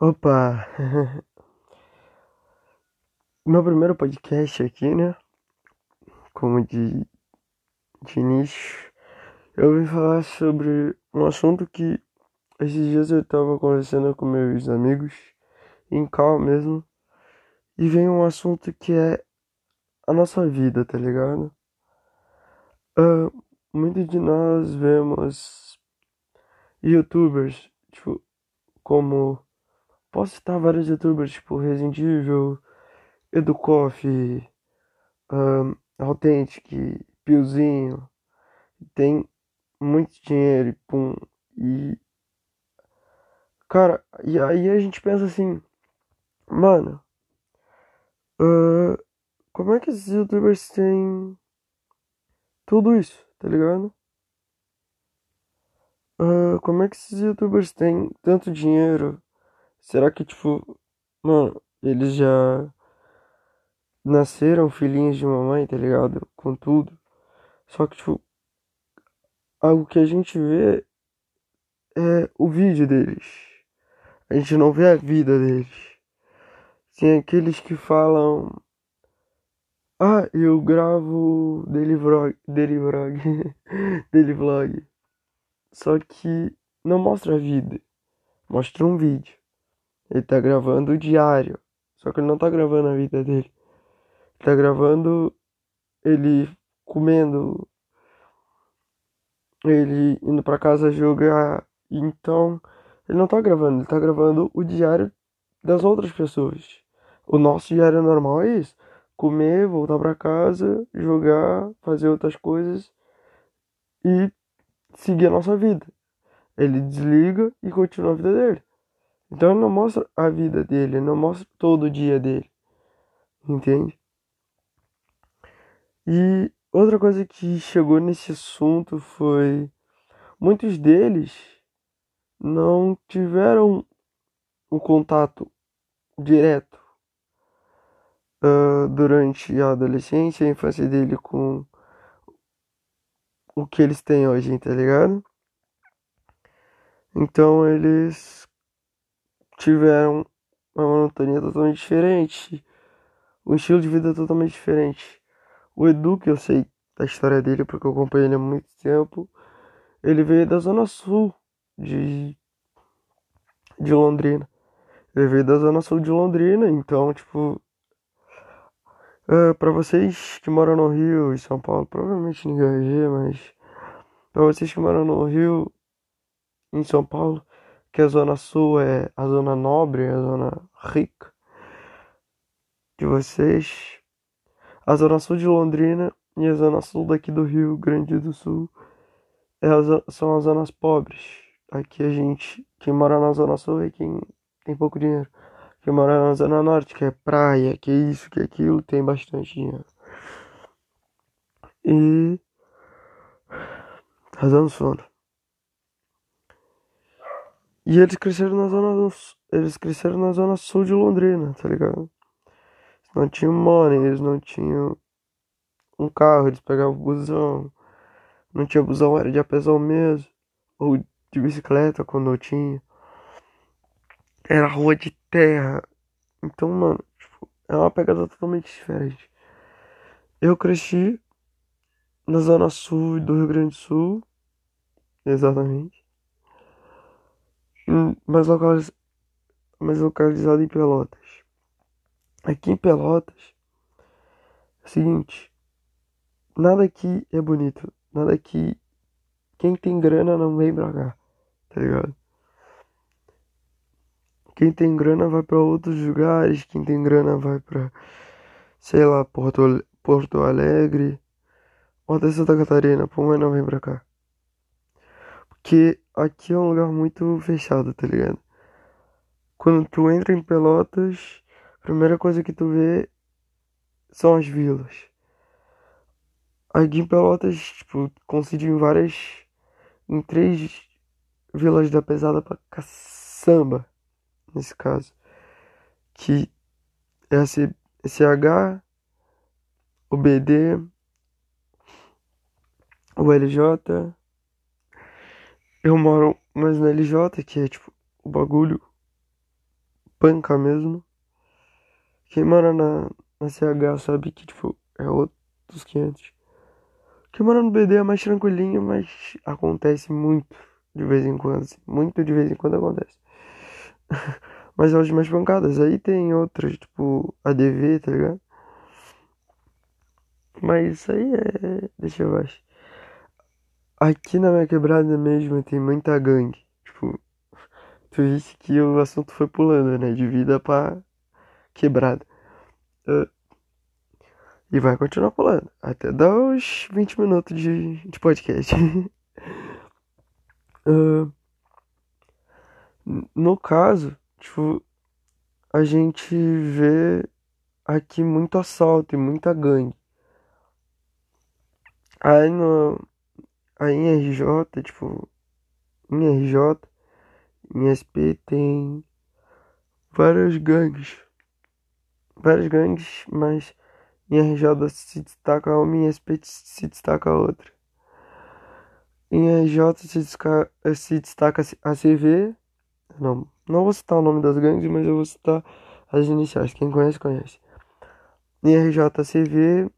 Opa! Meu primeiro podcast aqui, né? Como de, de início, eu vim falar sobre um assunto que esses dias eu tava conversando com meus amigos, em calma mesmo, e vem um assunto que é a nossa vida, tá ligado? Uh, muitos de nós vemos youtubers, tipo, como Posso citar vários youtubers, tipo Resident Evil, Educoff, um, Authentic, Piozinho. Tem muito dinheiro e pum. E. Cara, e aí a gente pensa assim, mano. Uh, como é que esses youtubers têm tudo isso, tá ligado? Uh, como é que esses youtubers têm tanto dinheiro? Será que, tipo, mano, eles já nasceram filhinhos de mamãe, tá ligado? Com tudo. Só que, tipo, algo que a gente vê é o vídeo deles. A gente não vê a vida deles. Tem aqueles que falam. Ah, eu gravo daily vlog, daily vlog, daily vlog. Só que não mostra a vida, mostra um vídeo. Ele tá gravando o diário. Só que ele não tá gravando a vida dele. Ele tá gravando ele comendo. Ele indo pra casa jogar. Então, ele não tá gravando, ele tá gravando o diário das outras pessoas. O nosso diário normal é isso: comer, voltar pra casa, jogar, fazer outras coisas e seguir a nossa vida. Ele desliga e continua a vida dele. Então ele não mostra a vida dele, ele não mostra todo o dia dele. Entende? E outra coisa que chegou nesse assunto foi muitos deles não tiveram um contato direto uh, durante a adolescência e a infância dele com o que eles têm hoje, tá ligado? Então eles tiveram uma monotonia totalmente diferente, um estilo de vida totalmente diferente. O Edu, que eu sei da história dele porque eu acompanhei ele há muito tempo, ele veio da zona sul de, de Londrina. Ele veio da zona sul de Londrina, então, tipo, uh, para vocês que moram no Rio e São Paulo, provavelmente ninguém vai ver, mas para vocês que moram no Rio, em São Paulo, que a zona sul é a zona nobre, a zona rica de vocês. A zona sul de Londrina e a zona sul daqui do Rio Grande do Sul é são as zonas pobres. Aqui a gente, quem mora na zona sul é quem tem pouco dinheiro. Quem mora na zona norte, que é praia, que é isso, que é aquilo, tem bastante dinheiro. E razão sono. E eles cresceram na zona eles cresceram na zona sul de Londrina, tá ligado? Não tinham money, eles não tinham um carro, eles pegavam busão. Não tinha busão, era de apesão mesmo. Ou de bicicleta quando eu tinha. Era rua de terra. Então, mano, tipo, é uma pegada totalmente diferente. Eu cresci na zona sul do Rio Grande do Sul. Exatamente mais, localiz... mais localizado em Pelotas. Aqui em Pelotas, é o seguinte, nada aqui é bonito, nada aqui, quem tem grana não vem pra cá, tá ligado? Quem tem grana vai para outros lugares, quem tem grana vai para, sei lá, Porto, Porto Alegre, ou até Santa Catarina, pô, mas não vem pra cá. Porque aqui é um lugar muito fechado, tá ligado? Quando tu entra em Pelotas, a primeira coisa que tu vê são as vilas. Aqui em Pelotas, tipo, consegui em várias. em três vilas da pesada pra caçamba, nesse caso. Que é a CH, o BD, o LJ eu moro mais na LJ, que é tipo o bagulho panca mesmo. Quem mora na, na CH sabe que, tipo, é outros 500. Quem mora no BD é mais tranquilinho, mas acontece muito de vez em quando. Assim. Muito de vez em quando acontece. mas é os mais pancadas. Aí tem outras, tipo, ADV, tá ligado? Mas isso aí é. Deixa eu ver. Aqui na minha quebrada mesmo tem muita gangue. Tipo, tu viste que o assunto foi pulando, né? De vida pra quebrada. Uh, e vai continuar pulando. Até dar os 20 minutos de, de podcast. uh, no caso, tipo, a gente vê aqui muito assalto e muita gangue. Aí no. Aí em RJ, tipo. Em RJ, em SP tem várias gangues. Várias gangues, mas em RJ se destaca uma em SP se destaca outra. Em RJ se destaca, se destaca a CV. Não, não vou citar o nome das gangues, mas eu vou citar as iniciais. Quem conhece, conhece. Em RJ CV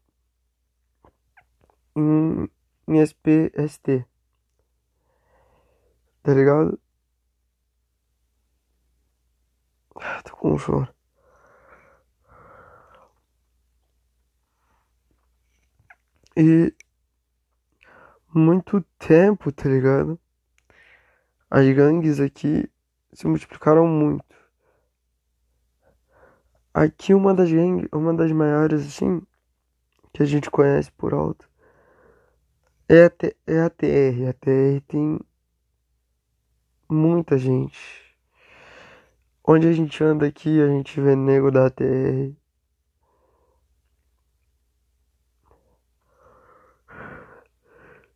em SPST. Tá ligado? Ah, tô com sono. E muito tempo, tá ligado? As gangues aqui se multiplicaram muito. Aqui uma das gangues, uma das maiores assim, que a gente conhece por alto, é a, T, é a TR. A TR tem muita gente. Onde a gente anda aqui, a gente vê nego da TR.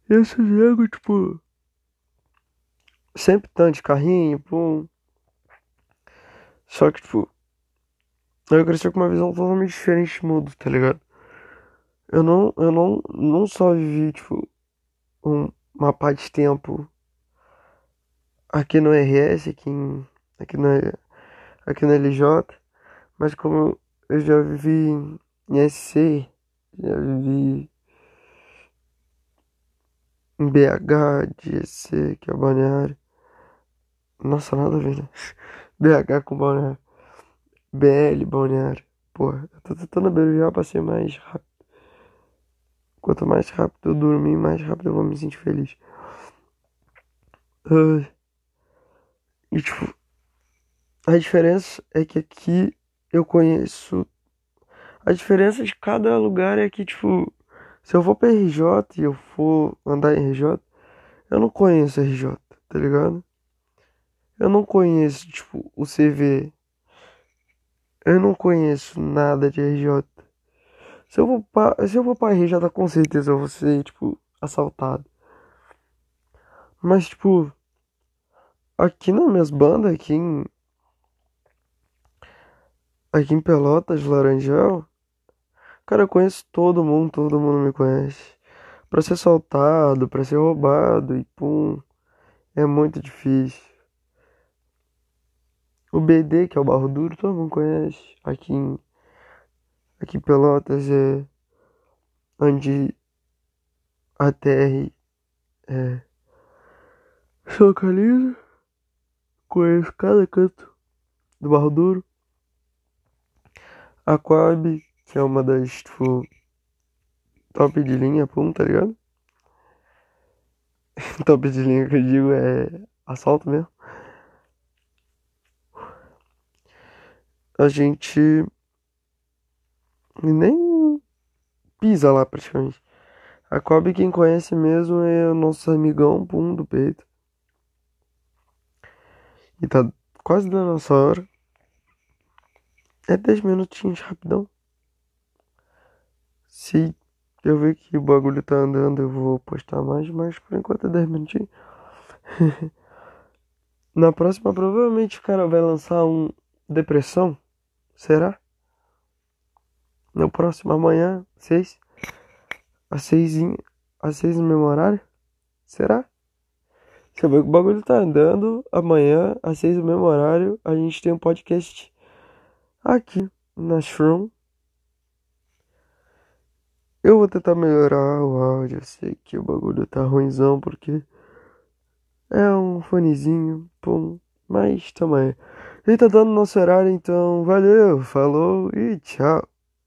Esse nego, tipo. Sempre tanto de carrinho, pum. Só que, tipo. Eu cresci com uma visão totalmente diferente de mundo, tá ligado? Eu não, eu não, não só vivi, tipo, um, uma parte de tempo aqui no RS, aqui, em, aqui, na, aqui LJ, mas como eu já vivi em SC, já vivi em BH de SC, que é balneário. Nossa, nada a ver, né? BH com balneário. BL, balneário. Porra, eu tô tentando abreviar pra ser mais rápido. Quanto mais rápido eu dormir, mais rápido eu vou me sentir feliz. Uh, e tipo, a diferença é que aqui eu conheço. A diferença de cada lugar é que, tipo, se eu for pra RJ e eu for andar em RJ, eu não conheço RJ, tá ligado? Eu não conheço, tipo, o CV. Eu não conheço nada de RJ. Se eu vou pra, se eu vou pra RJ, com certeza eu vou ser, tipo, assaltado. Mas, tipo, aqui nas minhas bandas, aqui em. Aqui em Pelotas, Laranjal, cara, eu conheço todo mundo, todo mundo me conhece. Pra ser assaltado, pra ser roubado e pum, é muito difícil. O BD, que é o Barro Duro, todo mundo conhece. Aqui em Aqui Pelotas é onde a TR é, se localiza. Conheço cada canto do Barro Duro. A Coab, que é uma das tipo, top de linha, pum, tá ligado? top de linha que eu digo é assalto mesmo. A gente e nem pisa lá praticamente. A Kobe quem conhece mesmo é o nosso amigão Pum do peito. E tá quase dando a nossa hora. É 10 minutinhos rapidão. Se eu ver que o bagulho tá andando, eu vou postar mais, mas por enquanto é 10 minutinhos. Na próxima, provavelmente o cara vai lançar um Depressão. Será? No próximo amanhã, seis. Às seis, às seis no mesmo horário? Será? Se eu ver que o bagulho tá andando, amanhã, às seis no mesmo horário, a gente tem um podcast aqui na Shroom. Eu vou tentar melhorar o áudio. Eu sei que o bagulho tá ruimzão porque é um fonezinho, pum. Mas também. Ele tá dando nosso horário, então valeu, falou e tchau.